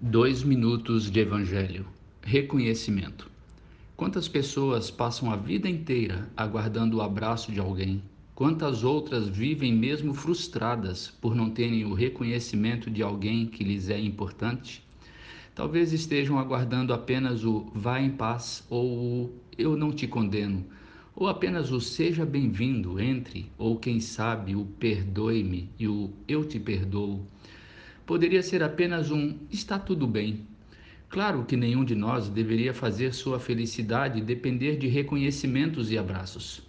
Dois minutos de Evangelho. Reconhecimento. Quantas pessoas passam a vida inteira aguardando o abraço de alguém? Quantas outras vivem mesmo frustradas por não terem o reconhecimento de alguém que lhes é importante? Talvez estejam aguardando apenas o vá em paz ou o eu não te condeno, ou apenas o seja bem-vindo, entre, ou quem sabe o perdoe-me e o eu te perdoo poderia ser apenas um está tudo bem. Claro que nenhum de nós deveria fazer sua felicidade depender de reconhecimentos e abraços.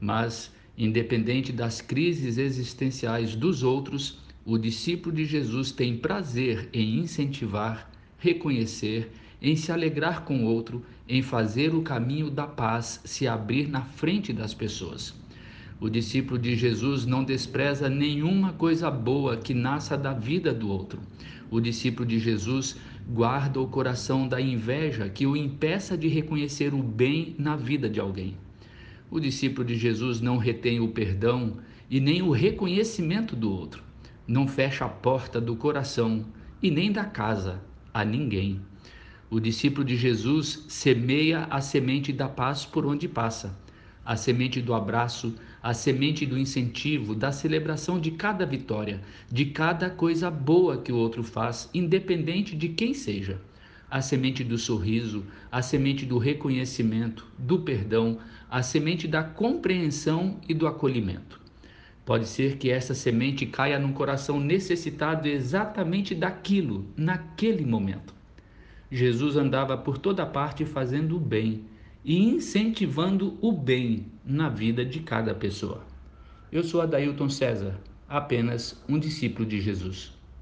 Mas, independente das crises existenciais dos outros, o discípulo de Jesus tem prazer em incentivar, reconhecer, em se alegrar com o outro, em fazer o caminho da paz se abrir na frente das pessoas. O discípulo de Jesus não despreza nenhuma coisa boa que nasça da vida do outro. O discípulo de Jesus guarda o coração da inveja que o impeça de reconhecer o bem na vida de alguém. O discípulo de Jesus não retém o perdão e nem o reconhecimento do outro. Não fecha a porta do coração e nem da casa a ninguém. O discípulo de Jesus semeia a semente da paz por onde passa a semente do abraço, a semente do incentivo, da celebração de cada vitória, de cada coisa boa que o outro faz, independente de quem seja. A semente do sorriso, a semente do reconhecimento, do perdão, a semente da compreensão e do acolhimento. Pode ser que essa semente caia num coração necessitado exatamente daquilo, naquele momento. Jesus andava por toda parte fazendo o bem e incentivando o bem na vida de cada pessoa. Eu sou Adailton César, apenas um discípulo de Jesus.